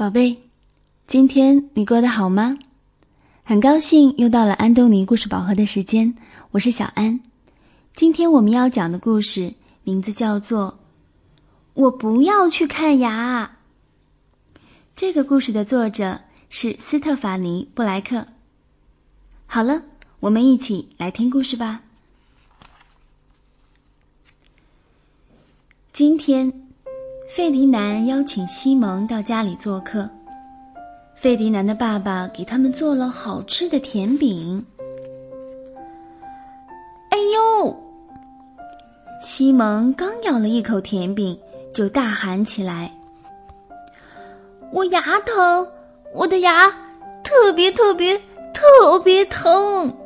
宝贝，今天你过得好吗？很高兴又到了安东尼故事宝盒的时间，我是小安。今天我们要讲的故事名字叫做《我不要去看牙》。这个故事的作者是斯特法尼·布莱克。好了，我们一起来听故事吧。今天。费迪南邀请西蒙到家里做客。费迪南的爸爸给他们做了好吃的甜饼。哎呦！西蒙刚咬了一口甜饼，就大喊起来：“我牙疼，我的牙特别特别特别疼！”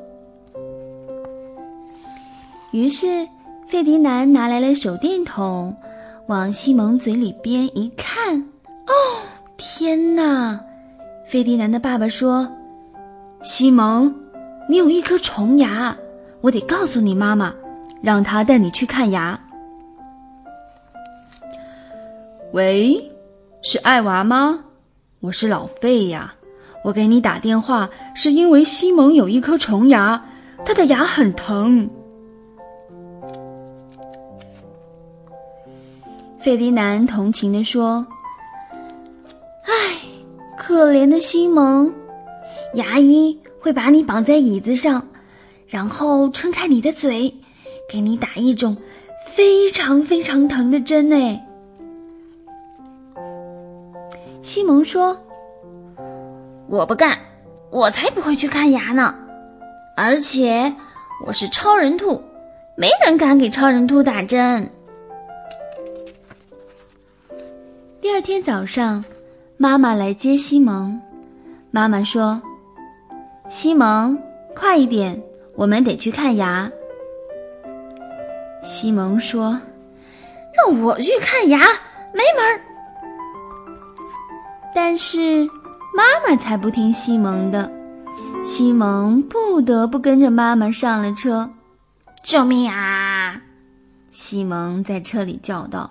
于是，费迪南拿来了手电筒。往西蒙嘴里边一看，哦，天哪！费迪南的爸爸说：“西蒙，你有一颗虫牙，我得告诉你妈妈，让她带你去看牙。”喂，是艾娃吗？我是老费呀，我给你打电话是因为西蒙有一颗虫牙，他的牙很疼。费迪南同情地说：“唉，可怜的西蒙，牙医会把你绑在椅子上，然后撑开你的嘴，给你打一种非常非常疼的针。”哎，西蒙说：“我不干，我才不会去看牙呢！而且我是超人兔，没人敢给超人兔打针。”天早上，妈妈来接西蒙。妈妈说：“西蒙，快一点，我们得去看牙。”西蒙说：“让我去看牙，没门儿！”但是妈妈才不听西蒙的，西蒙不得不跟着妈妈上了车。救命啊！西蒙在车里叫道。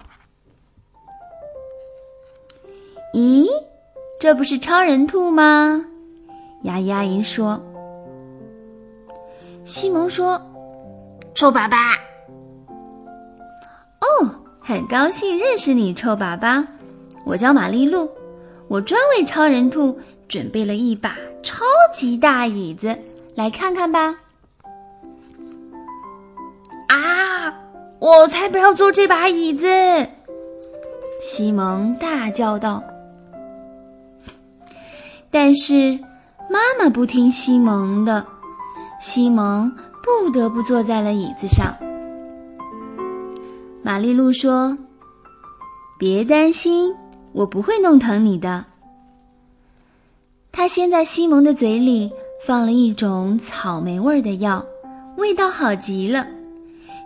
咦，这不是超人兔吗？牙医阿姨说。西蒙说：“臭粑粑。”哦，很高兴认识你，臭粑粑。我叫玛丽露，我专为超人兔准备了一把超级大椅子，来看看吧。啊！我才不要坐这把椅子！西蒙大叫道。但是，妈妈不听西蒙的，西蒙不得不坐在了椅子上。玛丽露说：“别担心，我不会弄疼你的。”她先在西蒙的嘴里放了一种草莓味的药，味道好极了。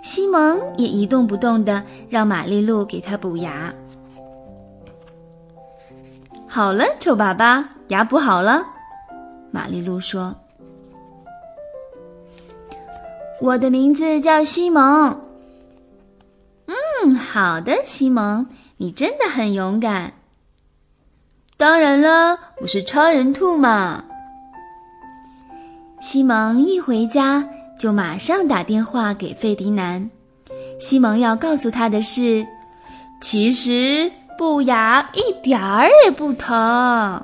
西蒙也一动不动的让玛丽露给他补牙。好了，丑爸爸。牙补好了，玛丽露说：“我的名字叫西蒙。”嗯，好的，西蒙，你真的很勇敢。当然了，我是超人兔嘛。西蒙一回家就马上打电话给费迪南。西蒙要告诉他的是，其实补牙一点儿也不疼。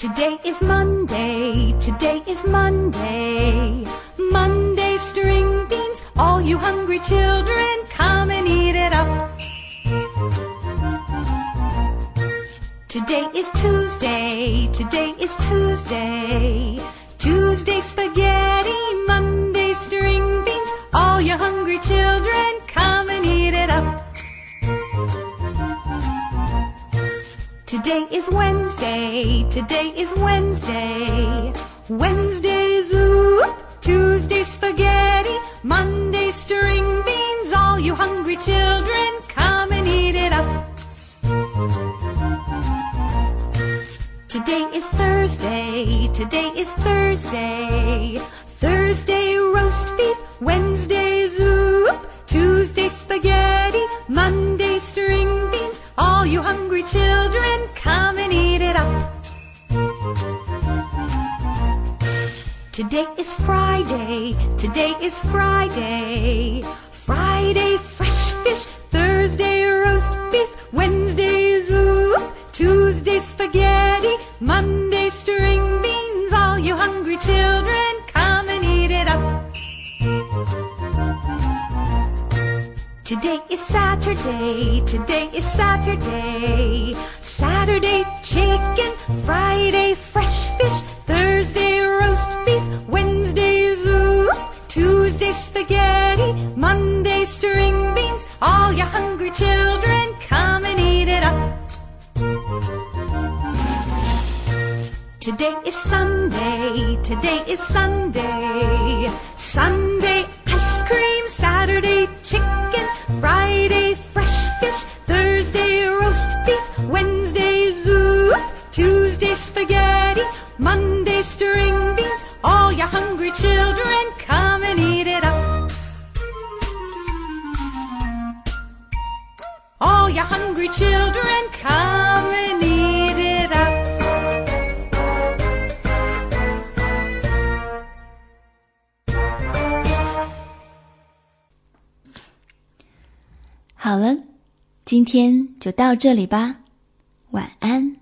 Today is Monday, today is Monday. Monday string beans, all you hungry children, come and eat it up. Today is Tuesday, today is Tuesday. Today is Wednesday, today is Wednesday. Wednesday soup, Tuesday spaghetti, Monday string beans. All you hungry children, come and eat it up. Today is Thursday, today is Thursday. Thursday roast beef, Wednesday soup, Tuesday spaghetti, Monday string beans. All you hungry Today is Friday, today is Friday. Friday, fresh fish, Thursday, roast beef, Wednesday, soup, Tuesday, spaghetti, Monday, string beans. All you hungry children, come and eat it up. Today is Saturday, today is Saturday. Saturday, chicken, Friday, fresh fish, Thursday, spaghetti, Monday, string beans. All you hungry children, come and eat it up. Today is Sunday, today is Sunday. Sunday, 好了，今天就到这里吧，晚安。